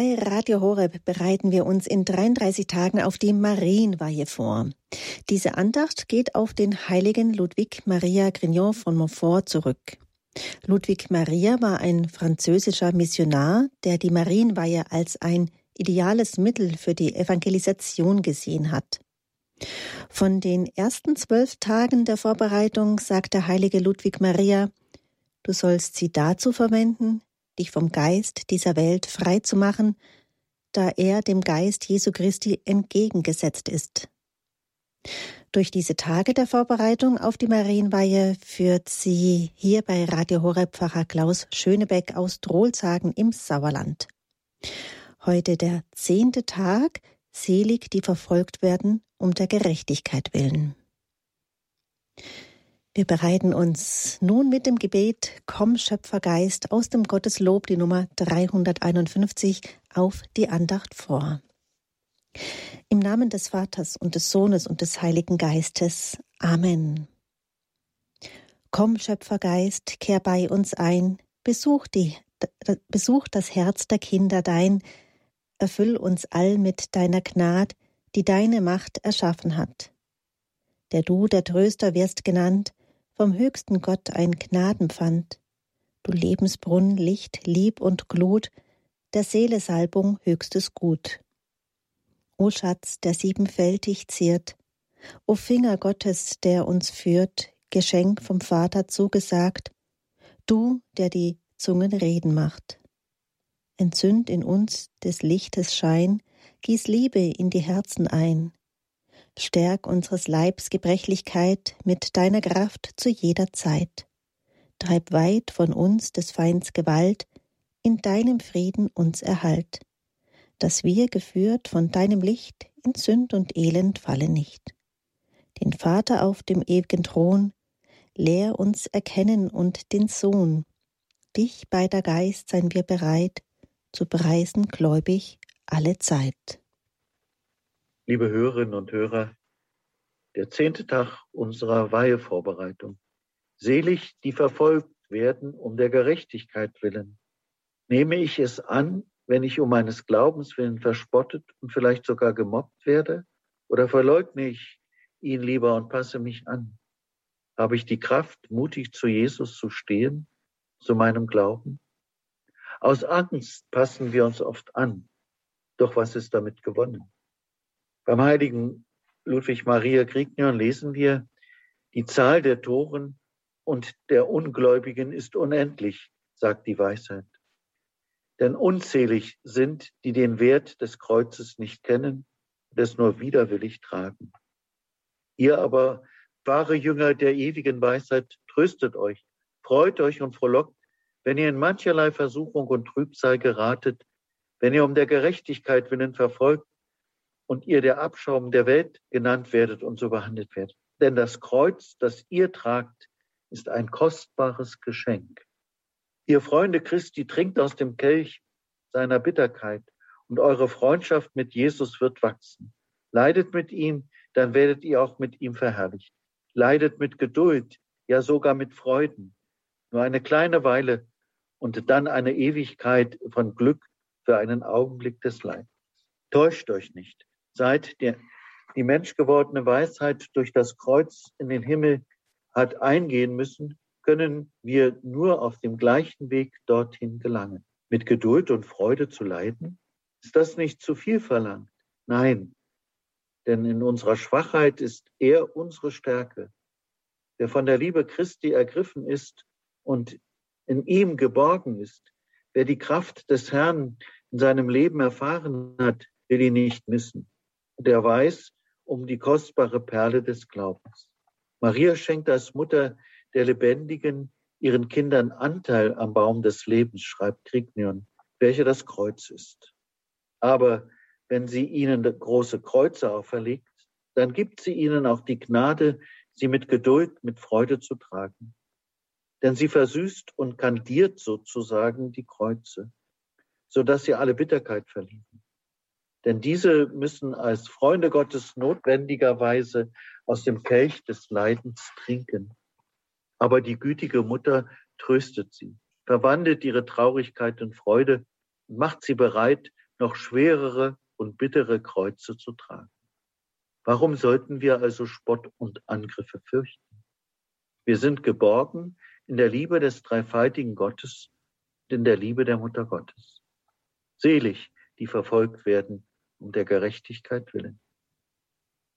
Bei Radio Horeb bereiten wir uns in 33 Tagen auf die Marienweihe vor. Diese Andacht geht auf den heiligen Ludwig Maria Grignon von Montfort zurück. Ludwig Maria war ein französischer Missionar, der die Marienweihe als ein ideales Mittel für die Evangelisation gesehen hat. Von den ersten zwölf Tagen der Vorbereitung sagt der heilige Ludwig Maria, du sollst sie dazu verwenden, dich vom Geist dieser Welt frei zu machen, da er dem Geist Jesu Christi entgegengesetzt ist. Durch diese Tage der Vorbereitung auf die Marienweihe führt sie hier bei Radio Horeb Pfarrer Klaus Schönebeck aus Drohlsagen im Sauerland. Heute der zehnte Tag, selig die verfolgt werden um der Gerechtigkeit willen. Wir bereiten uns nun mit dem Gebet Komm Schöpfergeist aus dem Gotteslob, die Nummer 351, auf die Andacht vor. Im Namen des Vaters und des Sohnes und des Heiligen Geistes. Amen. Komm Schöpfergeist, kehr bei uns ein, besuch, die, besuch das Herz der Kinder dein, erfüll uns all mit deiner Gnad, die deine Macht erschaffen hat. Der du der Tröster wirst genannt, vom höchsten Gott ein Gnadenpfand. Du Lebensbrunn, Licht, Lieb und Glut, der Seele Salbung höchstes Gut. O Schatz, der siebenfältig ziert, O Finger Gottes, der uns führt, Geschenk vom Vater zugesagt, du, der die Zungen reden macht. Entzünd in uns des Lichtes Schein, gieß Liebe in die Herzen ein, Stärk unseres Leibs Gebrechlichkeit mit deiner Kraft zu jeder Zeit. Treib weit von uns des Feinds Gewalt, in deinem Frieden uns erhalt, dass wir, geführt von deinem Licht, in Sünd und Elend fallen nicht. Den Vater auf dem ewigen Thron, lehr uns erkennen und den Sohn. Dich bei der Geist seien wir bereit, zu preisen gläubig alle Zeit. Liebe Hörerinnen und Hörer, der zehnte Tag unserer Weihevorbereitung. Selig, die verfolgt werden um der Gerechtigkeit willen. Nehme ich es an, wenn ich um meines Glaubens willen verspottet und vielleicht sogar gemobbt werde? Oder verleugne ich ihn lieber und passe mich an? Habe ich die Kraft, mutig zu Jesus zu stehen, zu meinem Glauben? Aus Angst passen wir uns oft an. Doch was ist damit gewonnen? Beim heiligen Ludwig Maria Grignion lesen wir, die Zahl der Toren und der Ungläubigen ist unendlich, sagt die Weisheit. Denn unzählig sind, die den Wert des Kreuzes nicht kennen und es nur widerwillig tragen. Ihr aber, wahre Jünger der ewigen Weisheit, tröstet euch, freut euch und frohlockt, wenn ihr in mancherlei Versuchung und Trübsal geratet, wenn ihr um der Gerechtigkeit willen verfolgt und ihr der Abschaum der Welt genannt werdet und so behandelt werdet. Denn das Kreuz, das ihr tragt, ist ein kostbares Geschenk. Ihr Freunde Christi, trinkt aus dem Kelch seiner Bitterkeit und eure Freundschaft mit Jesus wird wachsen. Leidet mit ihm, dann werdet ihr auch mit ihm verherrlicht. Leidet mit Geduld, ja sogar mit Freuden. Nur eine kleine Weile und dann eine Ewigkeit von Glück für einen Augenblick des Leidens. Täuscht euch nicht seit der, die menschgewordene Weisheit durch das Kreuz in den Himmel hat eingehen müssen, können wir nur auf dem gleichen Weg dorthin gelangen. Mit Geduld und Freude zu leiden? Ist das nicht zu viel verlangt? Nein, denn in unserer Schwachheit ist er unsere Stärke. Wer von der Liebe Christi ergriffen ist und in ihm geborgen ist, wer die Kraft des Herrn in seinem Leben erfahren hat, will ihn nicht missen der weiß um die kostbare Perle des Glaubens. Maria schenkt als Mutter der Lebendigen ihren Kindern Anteil am Baum des Lebens, schreibt Grignion, welcher das Kreuz ist. Aber wenn sie ihnen große Kreuze auferlegt, dann gibt sie ihnen auch die Gnade, sie mit Geduld, mit Freude zu tragen. Denn sie versüßt und kandiert sozusagen die Kreuze, so dass sie alle Bitterkeit verlieren. Denn diese müssen als Freunde Gottes notwendigerweise aus dem Kelch des Leidens trinken. Aber die gütige Mutter tröstet sie, verwandelt ihre Traurigkeit in Freude und macht sie bereit noch schwerere und bittere Kreuze zu tragen. Warum sollten wir also Spott und Angriffe fürchten? Wir sind geborgen in der Liebe des dreifaltigen Gottes und in der Liebe der Mutter Gottes. Selig, die verfolgt werden um der Gerechtigkeit willen.